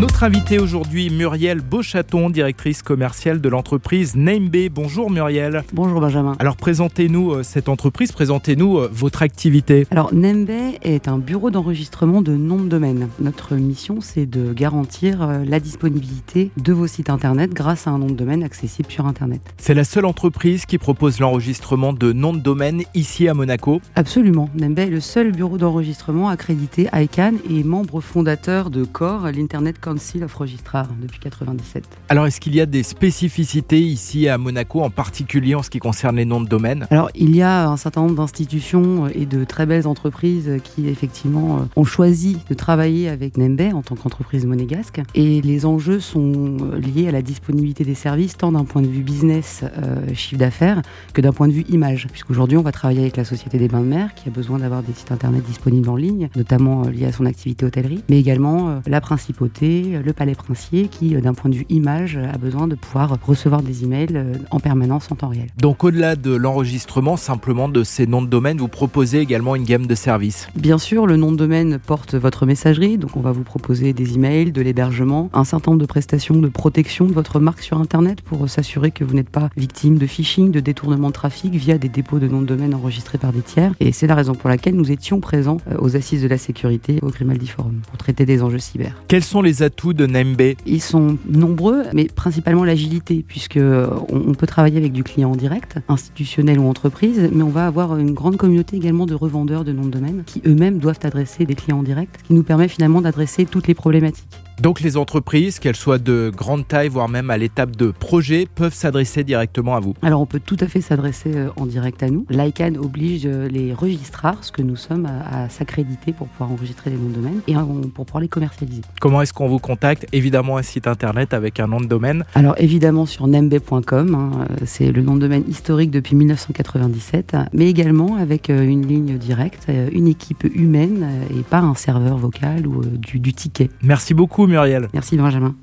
Notre invitée aujourd'hui, Muriel Beauchaton, directrice commerciale de l'entreprise NameB. Bonjour Muriel. Bonjour Benjamin. Alors présentez-nous euh, cette entreprise, présentez-nous euh, votre activité. Alors NameB est un bureau d'enregistrement de noms de domaine. Notre mission, c'est de garantir euh, la disponibilité de vos sites internet grâce à un nom de domaine accessible sur internet. C'est la seule entreprise qui propose l'enregistrement de noms de domaine ici à Monaco. Absolument. NameB est le seul bureau d'enregistrement accrédité ICANN et membre fondateur de CORE, l'Internet Council of Registrar depuis 97. Alors est-ce qu'il y a des spécificités ici à Monaco, en particulier en ce qui concerne les noms de domaine Alors il y a un certain nombre d'institutions et de très belles entreprises qui effectivement ont choisi de travailler avec Nembe en tant qu'entreprise monégasque. Et les enjeux sont liés à la disponibilité des services, tant d'un point de vue business, euh, chiffre d'affaires, que d'un point de vue image. Puisqu'aujourd'hui on va travailler avec la Société des Bains de Mer qui a besoin d'avoir des sites internet disponibles en ligne, notamment euh, liés à son activité hôtellerie, mais également euh, la principauté le palais princier, qui, euh, d'un point de vue image, a besoin de pouvoir recevoir des emails euh, en permanence en temps réel. Donc, au-delà de l'enregistrement simplement de ces noms de domaine, vous proposez également une gamme de services Bien sûr, le nom de domaine porte votre messagerie, donc on va vous proposer des emails, de l'hébergement, un certain nombre de prestations de protection de votre marque sur Internet pour s'assurer que vous n'êtes pas victime de phishing, de détournement de trafic via des dépôts de noms de domaine enregistrés par des tiers. Et c'est la raison pour laquelle nous étions présents euh, aux assises de la sécurité au Grimaldi Forum pour traiter des enjeux cyber. Quels sont les atouts de Nembe Ils sont nombreux, mais principalement l'agilité, puisque euh, on peut travailler avec du client en direct, institutionnel ou entreprise, mais on va avoir une grande communauté également de revendeurs de noms de domaine qui eux-mêmes doivent adresser des clients en direct, ce qui nous permet finalement d'adresser toutes les problématiques. Donc les entreprises, qu'elles soient de grande taille, voire même à l'étape de projet, peuvent s'adresser directement à vous Alors on peut tout à fait s'adresser euh, en direct à nous. L'ICANN oblige euh, les registrars, ce que nous sommes, à, s'accréditer pour pouvoir enregistrer les noms de domaine et pour pouvoir les commercialiser. Comment est-ce qu'on vous contacte? Évidemment un site internet avec un nom de domaine. Alors évidemment sur nembe.com, hein, euh, c'est le nom de domaine historique depuis 1997, mais également avec une ligne directe, une équipe humaine et pas un serveur vocal ou du, du ticket. Merci beaucoup Muriel. Merci Benjamin.